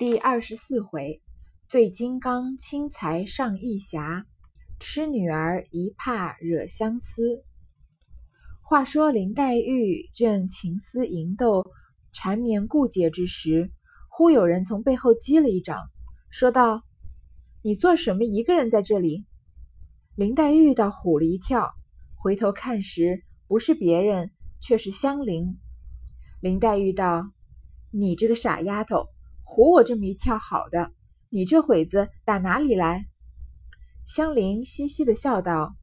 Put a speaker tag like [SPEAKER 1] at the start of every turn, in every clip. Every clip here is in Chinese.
[SPEAKER 1] 第二十四回，醉金刚轻财上义侠，痴女儿一怕惹相思。话说林黛玉正情思萦斗、缠绵顾结之时，忽有人从背后击了一掌，说道：“你做什么一个人在这里？”林黛玉倒唬了一跳，回头看时，不是别人，却是香菱。林黛玉道：“你这个傻丫头！”唬我这么一跳，好的，你这会子打哪里来？香菱嘻嘻的笑道：“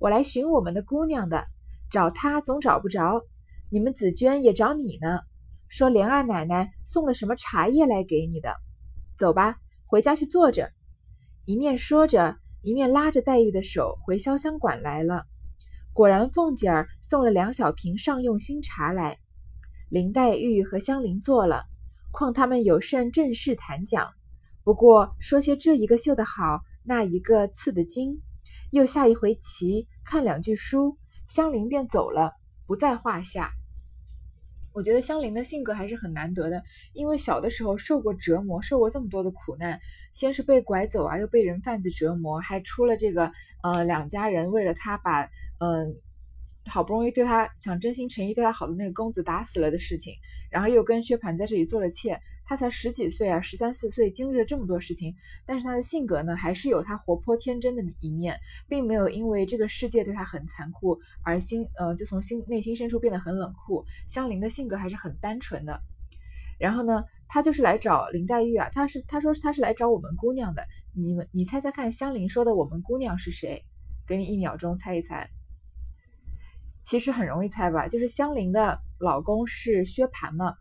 [SPEAKER 1] 我来寻我们的姑娘的，找她总找不着。你们紫娟也找你呢，说莲二奶奶送了什么茶叶来给你的。走吧，回家去坐着。”一面说着，一面拉着黛玉的手回潇湘馆来了。果然，凤姐儿送了两小瓶上用新茶来。林黛玉和香菱坐了。况他们有甚正事谈讲，不过说些这一个绣的好，那一个刺的精，又下一回棋，看两句书，香菱便走了，不在话下。我觉得香菱的性格还是很难得的，因为小的时候受过折磨，受过这么多的苦难，先是被拐走啊，又被人贩子折磨，还出了这个呃两家人为了他把嗯好不容易对他想真心诚意对他好的那个公子打死了的事情。然后又跟薛蟠在这里做了妾，他才十几岁啊，十三四岁，经历了这么多事情，但是他的性格呢，还是有他活泼天真的一面，并没有因为这个世界对他很残酷而心呃就从心内心深处变得很冷酷。香菱的性格还是很单纯的。然后呢，他就是来找林黛玉啊，他是他说他是来找我们姑娘的，你们你猜猜看，香菱说的我们姑娘是谁？给你一秒钟猜一猜。其实很容易猜吧，就是香菱的老公是薛蟠嘛，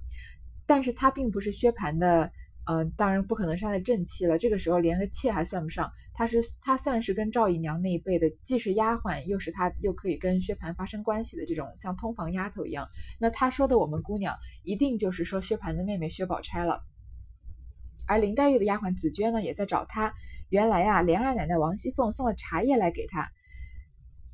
[SPEAKER 1] 但是他并不是薛蟠的，呃，当然不可能是他的正妻了。这个时候连个妾还算不上，他是他算是跟赵姨娘那一辈的，既是丫鬟，又是他又可以跟薛蟠发生关系的这种像通房丫头一样。那他说的我们姑娘，一定就是说薛蟠的妹妹薛宝钗了。而林黛玉的丫鬟紫娟呢，也在找她。原来呀，莲二奶奶王熙凤送了茶叶来给她。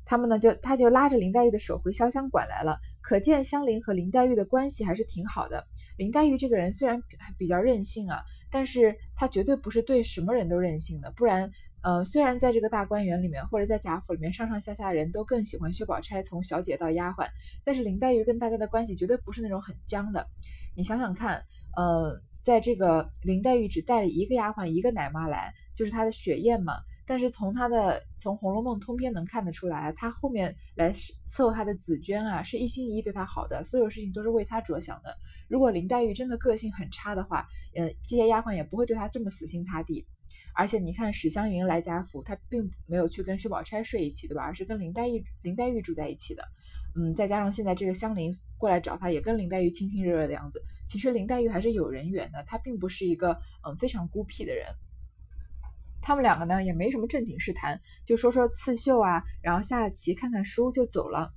[SPEAKER 1] 他们呢，就他就拉着林黛玉的手回潇湘馆来了。可见香菱和林黛玉的关系还是挺好的。林黛玉这个人虽然比较任性啊，但是她绝对不是对什么人都任性的。不然，呃，虽然在这个大观园里面或者在贾府里面，上上下下人都更喜欢薛宝钗，从小姐到丫鬟，但是林黛玉跟大家的关系绝对不是那种很僵的。你想想看，呃，在这个林黛玉只带了一个丫鬟，一个奶妈来，就是她的雪雁嘛。但是从他的从《红楼梦》通篇能看得出来，他后面来伺候他的紫娟啊，是一心一意对他好的，所有事情都是为他着想的。如果林黛玉真的个性很差的话，呃，这些丫鬟也不会对她这么死心塌地。而且你看史湘云来贾府，她并没有去跟薛宝钗睡一起，对吧？而是跟林黛玉林黛玉住在一起的。嗯，再加上现在这个香菱过来找她，也跟林黛玉亲亲热热的样子。其实林黛玉还是有人缘的，她并不是一个嗯非常孤僻的人。他们两个呢也没什么正经事谈，就说说刺绣啊，然后下了棋看看书就走了。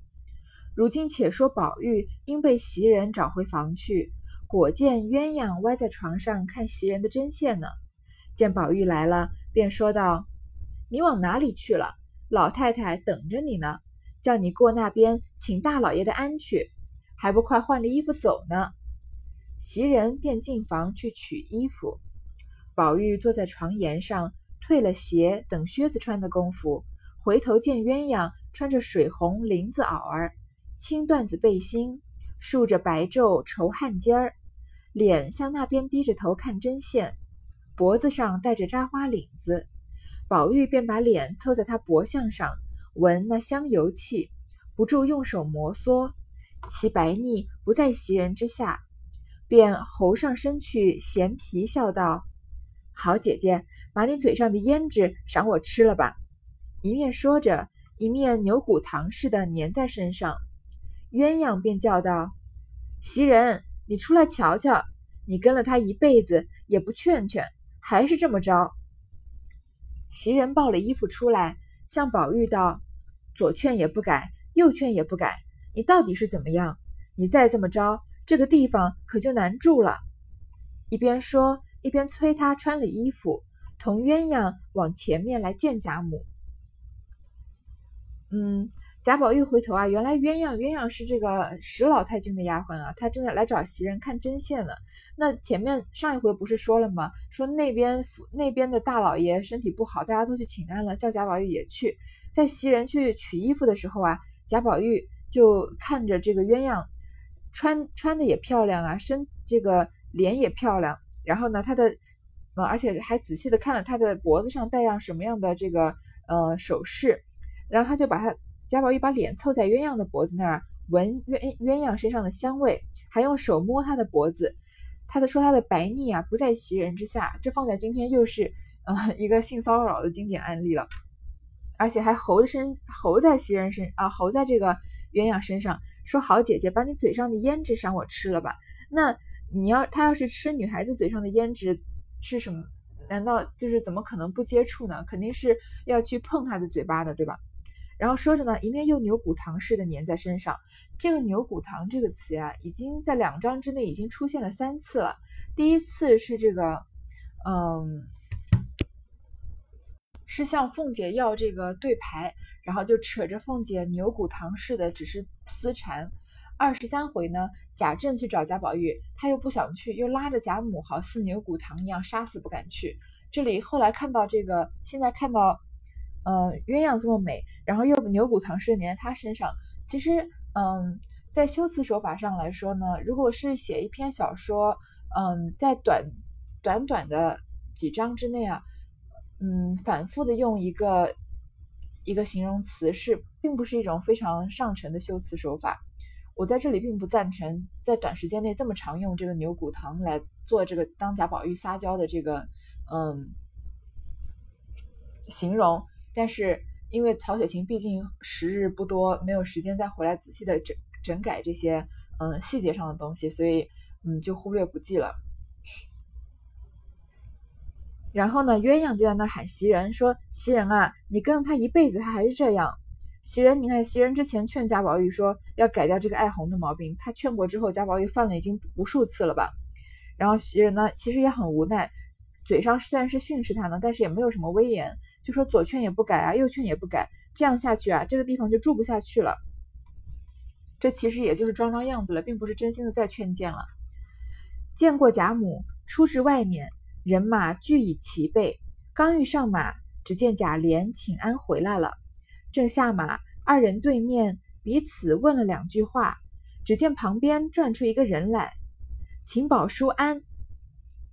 [SPEAKER 1] 如今且说宝玉因被袭人找回房去，果见鸳鸯歪在床上看袭人的针线呢。见宝玉来了，便说道：“你往哪里去了？老太太等着你呢，叫你过那边请大老爷的安去，还不快换了衣服走呢？”袭人便进房去取衣服，宝玉坐在床沿上。退了鞋，等靴子穿的功夫，回头见鸳鸯穿着水红绫子袄儿，青缎子背心，竖着白皱绸汗巾儿，脸向那边低着头看针线，脖子上戴着扎花领子。宝玉便把脸凑在他脖项上，闻那香油气，不住用手摩挲，其白腻不在袭人之下，便喉上伸去闲皮笑道：“好姐姐。”把你嘴上的胭脂赏我吃了吧！一面说着，一面牛骨糖似的粘在身上。鸳鸯便叫道：“袭人，你出来瞧瞧！你跟了他一辈子，也不劝劝，还是这么着。”袭人抱了衣服出来，向宝玉道：“左劝也不改，右劝也不改，你到底是怎么样？你再这么着，这个地方可就难住了。”一边说，一边催他穿了衣服。同鸳鸯往前面来见贾母。嗯，贾宝玉回头啊，原来鸳鸯鸳鸯是这个史老太君的丫鬟啊，她正在来找袭人看针线呢。那前面上一回不是说了吗？说那边那边的大老爷身体不好，大家都去请安了，叫贾宝玉也去。在袭人去取衣服的时候啊，贾宝玉就看着这个鸳鸯穿穿的也漂亮啊，身这个脸也漂亮，然后呢，她的呃，而且还仔细的看了她的脖子上戴上什么样的这个呃首饰，然后他就把她。贾宝玉把脸凑在鸳鸯的脖子那儿，闻鸳鸳鸯身上的香味，还用手摸她的脖子。他的说她的白腻啊不在袭人之下，这放在今天又是呃一个性骚扰的经典案例了，而且还猴身猴在袭人身啊猴在这个鸳鸯身上，说好姐姐把你嘴上的胭脂赏我吃了吧。那你要他要是吃女孩子嘴上的胭脂是什么？难道就是怎么可能不接触呢？肯定是要去碰他的嘴巴的，对吧？然后说着呢，一面又牛骨糖似的粘在身上。这个牛骨糖这个词呀，已经在两章之内已经出现了三次了。第一次是这个，嗯，是向凤姐要这个对牌，然后就扯着凤姐牛骨糖似的，只是私缠。二十三回呢，贾政去找贾宝玉，他又不想去，又拉着贾母，好似牛骨糖一样，杀死不敢去。这里后来看到这个，现在看到。呃，鸳鸯这么美，然后又牛骨糖是粘在她身上。其实，嗯，在修辞手法上来说呢，如果是写一篇小说，嗯，在短短短的几章之内啊，嗯，反复的用一个一个形容词，是并不是一种非常上乘的修辞手法。我在这里并不赞成在短时间内这么常用这个牛骨糖来做这个当贾宝玉撒娇的这个嗯形容。但是因为曹雪芹毕竟时日不多，没有时间再回来仔细的整整改这些嗯细节上的东西，所以嗯就忽略不计了。然后呢，鸳鸯就在那儿喊袭人说：“袭人啊，你跟了他一辈子，他还是这样。”袭人，你看袭人之前劝贾宝玉说要改掉这个爱红的毛病，他劝过之后，贾宝玉犯了已经无数次了吧？然后袭人呢，其实也很无奈，嘴上虽然是训斥他呢，但是也没有什么威严。就说左劝也不改啊，右劝也不改，这样下去啊，这个地方就住不下去了。这其实也就是装装样子了，并不是真心的在劝谏了。见过贾母，出至外面，人马俱已齐备。刚欲上马，只见贾琏请安回来了。正下马，二人对面彼此问了两句话，只见旁边转出一个人来，请宝叔安。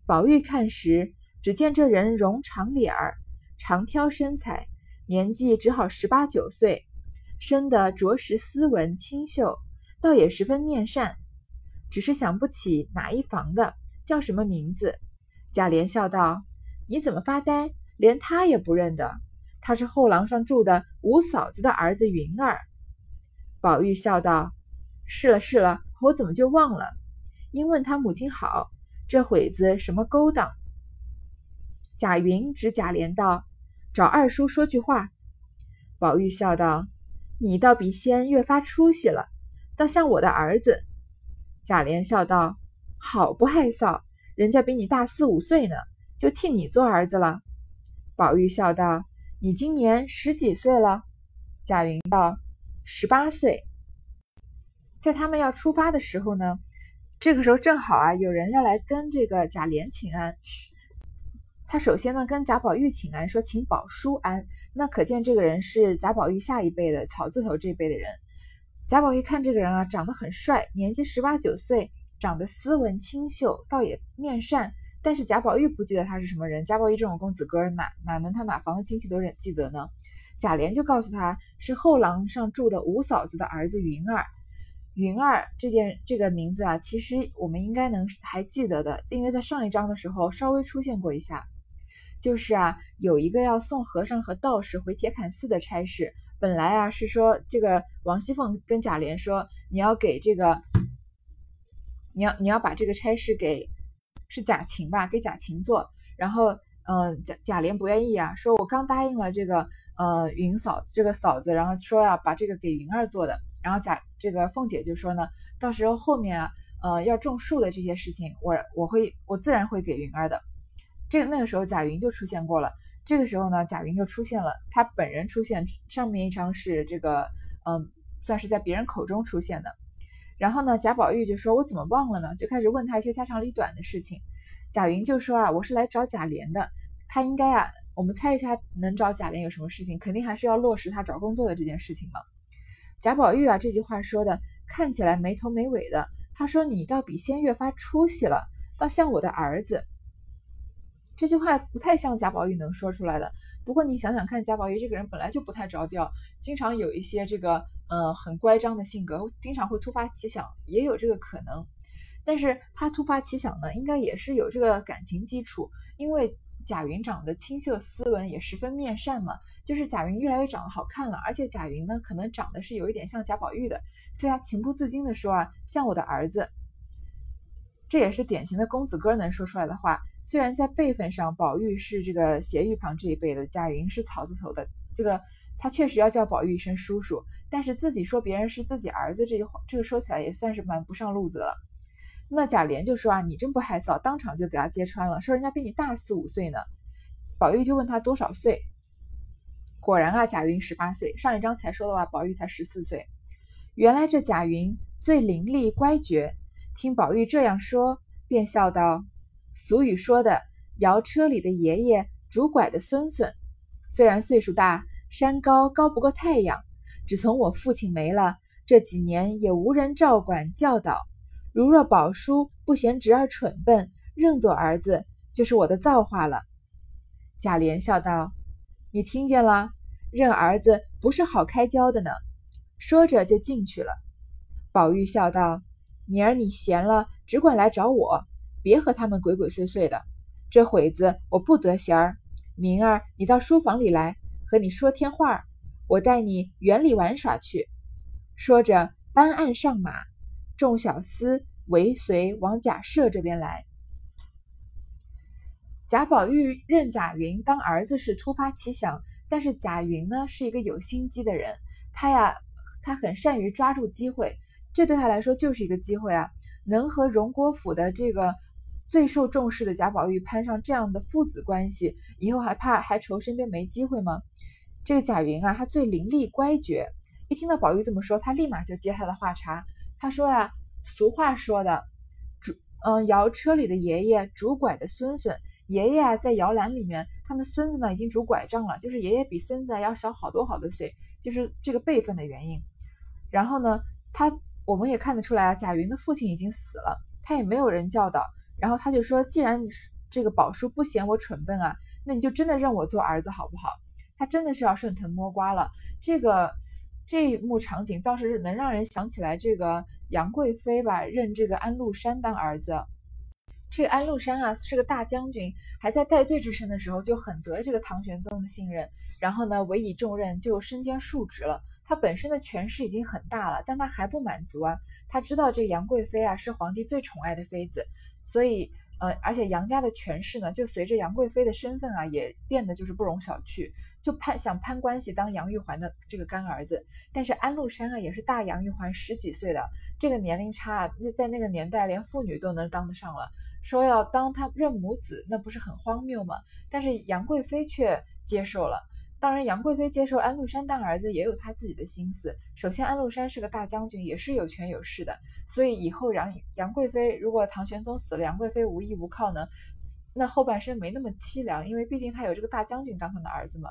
[SPEAKER 1] 宝玉看时，只见这人容长脸儿。长挑身材，年纪只好十八九岁，生得着实斯文清秀，倒也十分面善。只是想不起哪一房的，叫什么名字。贾琏笑道：“你怎么发呆？连他也不认得？他是后廊上住的五嫂子的儿子云儿。”宝玉笑道：“是了是了，我怎么就忘了？因问他母亲好，这会子什么勾当？”贾云指贾琏道。找二叔说句话，宝玉笑道：“你倒比仙越发出息了，倒像我的儿子。”贾琏笑道：“好不害臊，人家比你大四五岁呢，就替你做儿子了。”宝玉笑道：“你今年十几岁了？”贾云道：“十八岁。”在他们要出发的时候呢，这个时候正好啊，有人要来跟这个贾琏请安。他首先呢跟贾宝玉请安，说请宝叔安，那可见这个人是贾宝玉下一辈的草字头这一辈的人。贾宝玉看这个人啊，长得很帅，年纪十八九岁，长得斯文清秀，倒也面善。但是贾宝玉不记得他是什么人，贾宝玉这种公子哥哪哪能他哪房的亲戚都认记得呢？贾琏就告诉他是后廊上住的五嫂子的儿子云儿。云儿这件这个名字啊，其实我们应该能还记得的，因为在上一章的时候稍微出现过一下。就是啊，有一个要送和尚和道士回铁槛寺的差事。本来啊是说，这个王熙凤跟贾琏说，你要给这个，你要你要把这个差事给是贾琴吧，给贾琴做。然后，嗯，贾贾琏不愿意啊，说我刚答应了这个呃云嫂这个嫂子，然后说要把这个给云儿做的。然后贾这个凤姐就说呢，到时候后面啊，呃要种树的这些事情，我我会我自然会给云儿的。这那个时候贾云就出现过了，这个时候呢，贾云就出现了，他本人出现。上面一张是这个嗯，算是在别人口中出现的。然后呢，贾宝玉就说：“我怎么忘了呢？”就开始问他一些家长里短的事情。贾云就说：“啊，我是来找贾琏的，他应该啊，我们猜一下能找贾琏有什么事情？肯定还是要落实他找工作的这件事情嘛。”贾宝玉啊，这句话说的看起来没头没尾的。他说：“你倒比先越发出息了，倒像我的儿子。”这句话不太像贾宝玉能说出来的。不过你想想看，贾宝玉这个人本来就不太着调，经常有一些这个呃很乖张的性格，经常会突发奇想，也有这个可能。但是他突发奇想呢，应该也是有这个感情基础，因为贾云长得清秀斯文，也十分面善嘛。就是贾云越来越长得好看了，而且贾云呢，可能长得是有一点像贾宝玉的，所以他情不自禁的说啊，像我的儿子。这也是典型的公子哥能说出来的话。虽然在辈分上，宝玉是这个斜玉旁这一辈的，贾云是草字头的，这个他确实要叫宝玉一声叔叔。但是自己说别人是自己儿子，这句话这个说起来也算是蛮不上路子了。那贾琏就说啊，你真不害臊，当场就给他揭穿了，说人家比你大四五岁呢。宝玉就问他多少岁，果然啊，贾云十八岁。上一章才说的话，宝玉才十四岁。原来这贾云最伶俐乖觉。听宝玉这样说，便笑道：“俗语说的，摇车里的爷爷，拄拐的孙孙，虽然岁数大，山高高不过太阳。只从我父亲没了，这几年也无人照管教导。如若宝叔不嫌侄儿蠢笨，认作儿子，就是我的造化了。”贾琏笑道：“你听见了？认儿子不是好开交的呢。”说着就进去了。宝玉笑道。明儿你闲了，只管来找我，别和他们鬼鬼祟祟的。这会子我不得闲儿。明儿你到书房里来，和你说天话，我带你园里玩耍去。说着，搬案上马，众小厮尾随往贾赦这边来。贾宝玉认贾云当儿子是突发奇想，但是贾云呢是一个有心机的人，他呀，他很善于抓住机会。这对他来说就是一个机会啊！能和荣国府的这个最受重视的贾宝玉攀上这样的父子关系，以后还怕还愁身边没机会吗？这个贾云啊，他最伶俐乖觉，一听到宝玉这么说，他立马就接他的话茬。他说啊，俗话说的，主嗯，摇车里的爷爷，拄拐的孙孙。爷爷啊，在摇篮里面，他的孙子呢，已经拄拐杖了，就是爷爷比孙子要小好多好多岁，就是这个辈分的原因。然后呢，他。我们也看得出来啊，贾云的父亲已经死了，他也没有人教导。然后他就说：“既然你这个宝叔不嫌我蠢笨啊，那你就真的认我做儿子好不好？”他真的是要顺藤摸瓜了。这个这一幕场景倒是能让人想起来，这个杨贵妃吧，认这个安禄山当儿子。这个安禄山啊，是个大将军，还在戴罪之身的时候就很得这个唐玄宗的信任，然后呢，委以重任，就身兼数职了。他本身的权势已经很大了，但他还不满足啊！他知道这杨贵妃啊是皇帝最宠爱的妃子，所以呃，而且杨家的权势呢，就随着杨贵妃的身份啊，也变得就是不容小觑，就攀想攀关系当杨玉环的这个干儿子。但是安禄山啊，也是大杨玉环十几岁的，这个年龄差，那在那个年代连妇女都能当得上了，说要当他认母子，那不是很荒谬吗？但是杨贵妃却接受了。当然，杨贵妃接受安禄山当儿子也有她自己的心思。首先，安禄山是个大将军，也是有权有势的，所以以后杨杨贵妃如果唐玄宗死了，杨贵妃无依无靠呢，那后半生没那么凄凉，因为毕竟他有这个大将军当他的儿子嘛。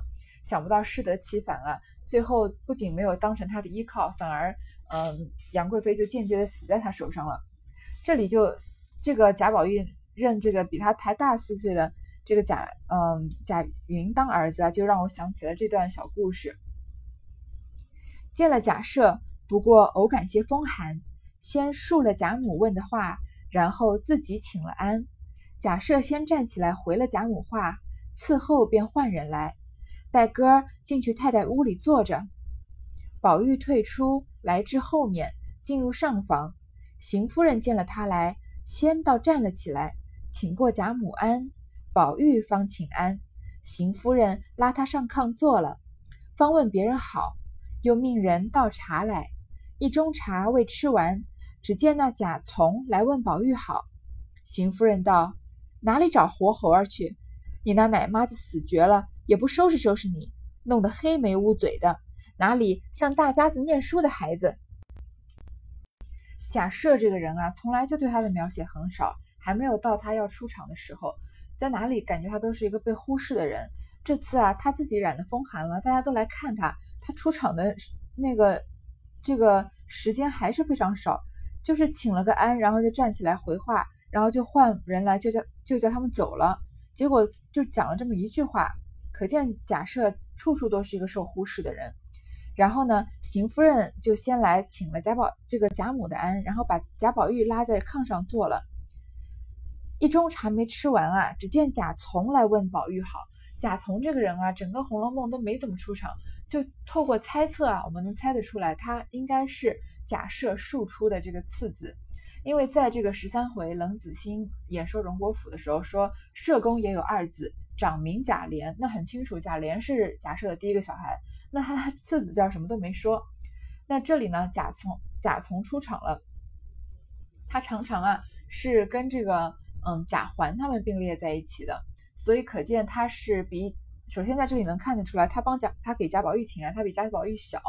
[SPEAKER 1] 想不到适得其反啊，最后不仅没有当成他的依靠，反而嗯，杨贵妃就间接的死在他手上了。这里就这个贾宝玉认这个比他才大四岁的。这个贾嗯贾云当儿子啊，就让我想起了这段小故事。见了贾赦，不过偶感些风寒，先述了贾母问的话，然后自己请了安。贾赦先站起来回了贾母话，伺候便换人来，带哥儿进去太太屋里坐着。宝玉退出来至后面，进入上房。邢夫人见了他来，先倒站了起来，请过贾母安。宝玉方请安，邢夫人拉他上炕坐了，方问别人好，又命人倒茶来。一盅茶未吃完，只见那贾从来问宝玉好。邢夫人道：“哪里找活猴儿去？你那奶妈子死绝了，也不收拾收拾你，弄得黑眉乌嘴的。哪里像大家子念书的孩子？假设这个人啊，从来就对他的描写很少，还没有到他要出场的时候，在哪里感觉他都是一个被忽视的人。这次啊，他自己染了风寒了，大家都来看他，他出场的那个这个时间还是非常少，就是请了个安，然后就站起来回话，然后就换人来就叫就叫他们走了，结果就讲了这么一句话，可见贾赦处处都是一个受忽视的人。然后呢，邢夫人就先来请了贾宝这个贾母的安，然后把贾宝玉拉在炕上坐了。一盅茶没吃完啊，只见贾从来问宝玉好。贾从这个人啊，整个《红楼梦》都没怎么出场，就透过猜测啊，我们能猜得出来，他应该是贾赦庶出的这个次子。因为在这个十三回冷子兴演说荣国府的时候，说社公也有二子，长名贾琏，那很清楚，贾琏是贾赦的第一个小孩。那他次子叫什么都没说。那这里呢，贾从贾从出场了，他常常啊是跟这个嗯贾环他们并列在一起的，所以可见他是比首先在这里能看得出来，他帮贾他给贾宝玉请安，他比贾宝玉小，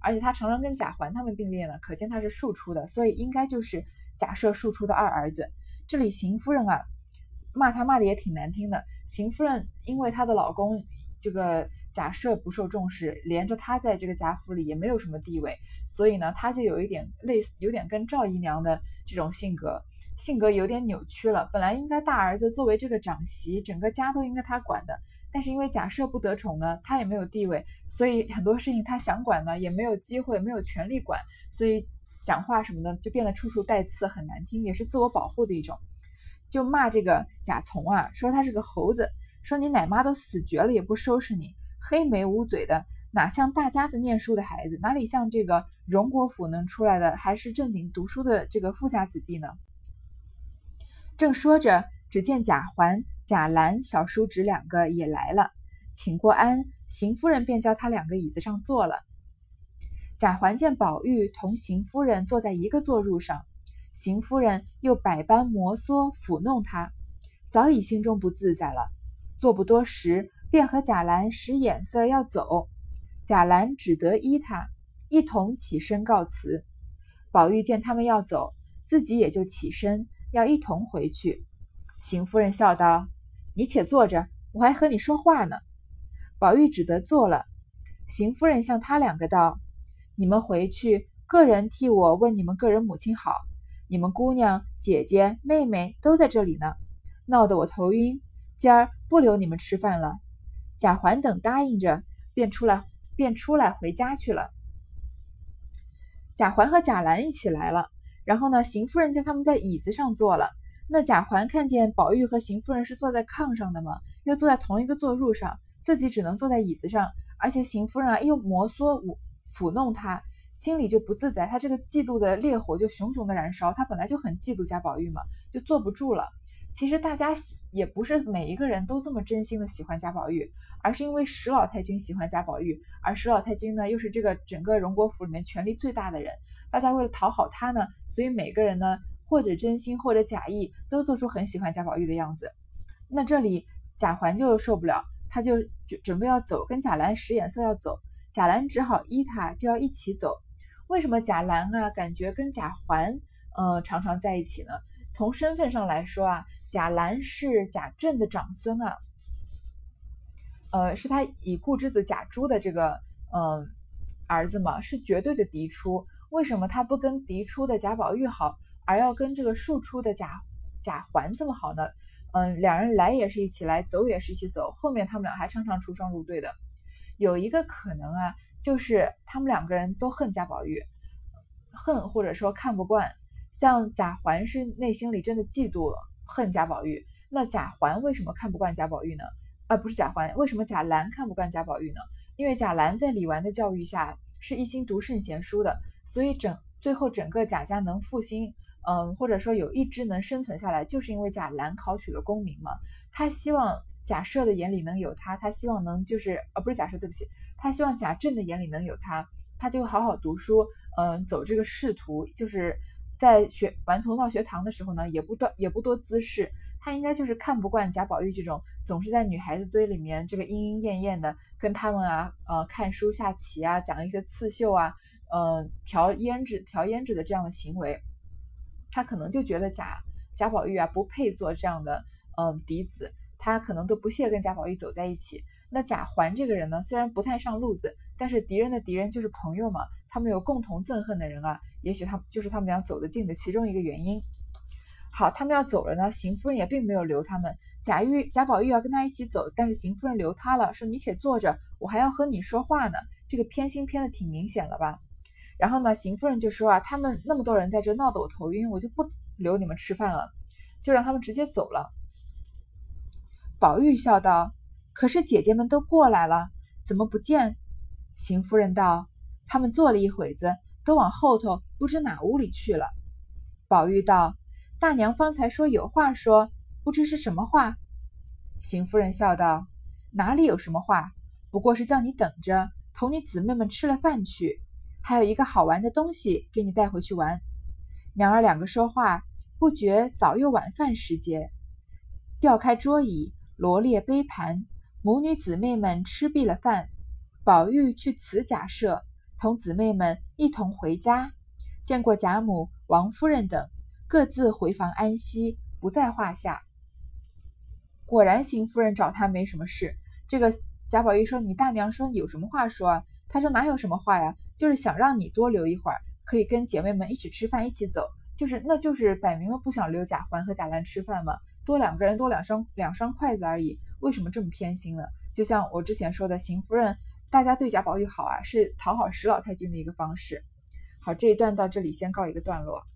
[SPEAKER 1] 而且他常常跟贾环他们并列呢，可见他是庶出的，所以应该就是贾赦庶出的二儿子。这里邢夫人啊骂他骂的也挺难听的，邢夫人因为她的老公这个。贾赦不受重视，连着她在这个贾府里也没有什么地位，所以呢，她就有一点类似，有点跟赵姨娘的这种性格，性格有点扭曲了。本来应该大儿子作为这个长媳，整个家都应该他管的，但是因为贾赦不得宠呢，他也没有地位，所以很多事情他想管呢，也没有机会，没有权利管，所以讲话什么的就变得处处带刺，很难听，也是自我保护的一种。就骂这个贾从啊，说他是个猴子，说你奶妈都死绝了也不收拾你。黑眉乌嘴的，哪像大家子念书的孩子？哪里像这个荣国府能出来的，还是正经读书的这个富家子弟呢？正说着，只见贾环、贾兰、小叔侄两个也来了，请过安，邢夫人便叫他两个椅子上坐了。贾环见宝玉同邢夫人坐在一个坐褥上，邢夫人又百般摩挲抚弄他，早已心中不自在了。坐不多时。便和贾兰使眼色要走，贾兰只得依他，一同起身告辞。宝玉见他们要走，自己也就起身要一同回去。邢夫人笑道：“你且坐着，我还和你说话呢。”宝玉只得坐了。邢夫人向他两个道：“你们回去，个人替我问你们个人母亲好。你们姑娘、姐姐、妹妹都在这里呢，闹得我头晕，今儿不留你们吃饭了。”贾环等答应着，便出来，便出来回家去了。贾环和贾兰一起来了，然后呢，邢夫人叫他们在椅子上坐了。那贾环看见宝玉和邢夫人是坐在炕上的嘛，又坐在同一个坐褥上，自己只能坐在椅子上，而且邢夫人啊又摩挲抚抚弄他，心里就不自在。他这个嫉妒的烈火就熊熊的燃烧，他本来就很嫉妒贾宝玉嘛，就坐不住了。其实大家喜也不是每一个人都这么真心的喜欢贾宝玉。而是因为史老太君喜欢贾宝玉，而史老太君呢又是这个整个荣国府里面权力最大的人，大家为了讨好他呢，所以每个人呢或者真心或者假意都做出很喜欢贾宝玉的样子。那这里贾环就受不了，他就准准备要走，跟贾兰使眼色要走，贾兰只好依他，就要一起走。为什么贾兰啊感觉跟贾环呃常常在一起呢？从身份上来说啊，贾兰是贾政的长孙啊。呃，是他已故之子贾珠的这个嗯儿子嘛，是绝对的嫡出。为什么他不跟嫡出的贾宝玉好，而要跟这个庶出的贾贾环这么好呢？嗯，两人来也是一起来，走也是一起走，后面他们俩还常常出双入对的。有一个可能啊，就是他们两个人都恨贾宝玉，恨或者说看不惯。像贾环是内心里真的嫉妒恨贾宝玉，那贾环为什么看不惯贾宝玉呢？啊不是贾环，为什么贾兰看不惯贾宝玉呢？因为贾兰在李纨的教育下是一心读圣贤书的，所以整最后整个贾家能复兴，嗯，或者说有一支能生存下来，就是因为贾兰考取了功名嘛。他希望贾赦的眼里能有他，他希望能就是呃不是贾赦，对不起，他希望贾政的眼里能有他，他就好好读书，嗯，走这个仕途，就是在学顽童闹学堂的时候呢，也不多也不多姿事。他应该就是看不惯贾宝玉这种总是在女孩子堆里面这个莺莺燕燕的，跟他们啊呃看书下棋啊，讲一些刺绣啊，嗯调胭脂调胭脂的这样的行为，他可能就觉得贾贾宝玉啊不配做这样的嗯嫡子，他可能都不屑跟贾宝玉走在一起。那贾环这个人呢，虽然不太上路子，但是敌人的敌人就是朋友嘛，他们有共同憎恨的人啊，也许他就是他们俩走得近的其中一个原因。好，他们要走了呢，邢夫人也并没有留他们。贾玉、贾宝玉要跟他一起走，但是邢夫人留他了，说你且坐着，我还要和你说话呢。这个偏心偏的挺明显了吧？然后呢，邢夫人就说啊，他们那么多人在这闹得我头晕，我就不留你们吃饭了，就让他们直接走了。宝玉笑道。可是姐姐们都过来了，怎么不见？邢夫人道：“他们坐了一会子，都往后头不知哪屋里去了。”宝玉道：“大娘方才说有话说，不知是什么话。”邢夫人笑道：“哪里有什么话？不过是叫你等着，同你姊妹们吃了饭去，还有一个好玩的东西给你带回去玩。”娘儿两个说话，不觉早又晚饭时节，调开桌椅，罗列杯盘。母女姊妹们吃毕了饭，宝玉去辞贾赦，同姊妹们一同回家，见过贾母、王夫人等，各自回房安息，不在话下。果然，邢夫人找他没什么事。这个贾宝玉说：“你大娘说有什么话说？”啊？”他说：“哪有什么话呀？就是想让你多留一会儿，可以跟姐妹们一起吃饭，一起走。就是，那就是摆明了不想留贾环和贾兰吃饭嘛，多两个人，多两双两双筷子而已。”为什么这么偏心呢？就像我之前说的，邢夫人，大家对贾宝玉好啊，是讨好石老太君的一个方式。好，这一段到这里先告一个段落。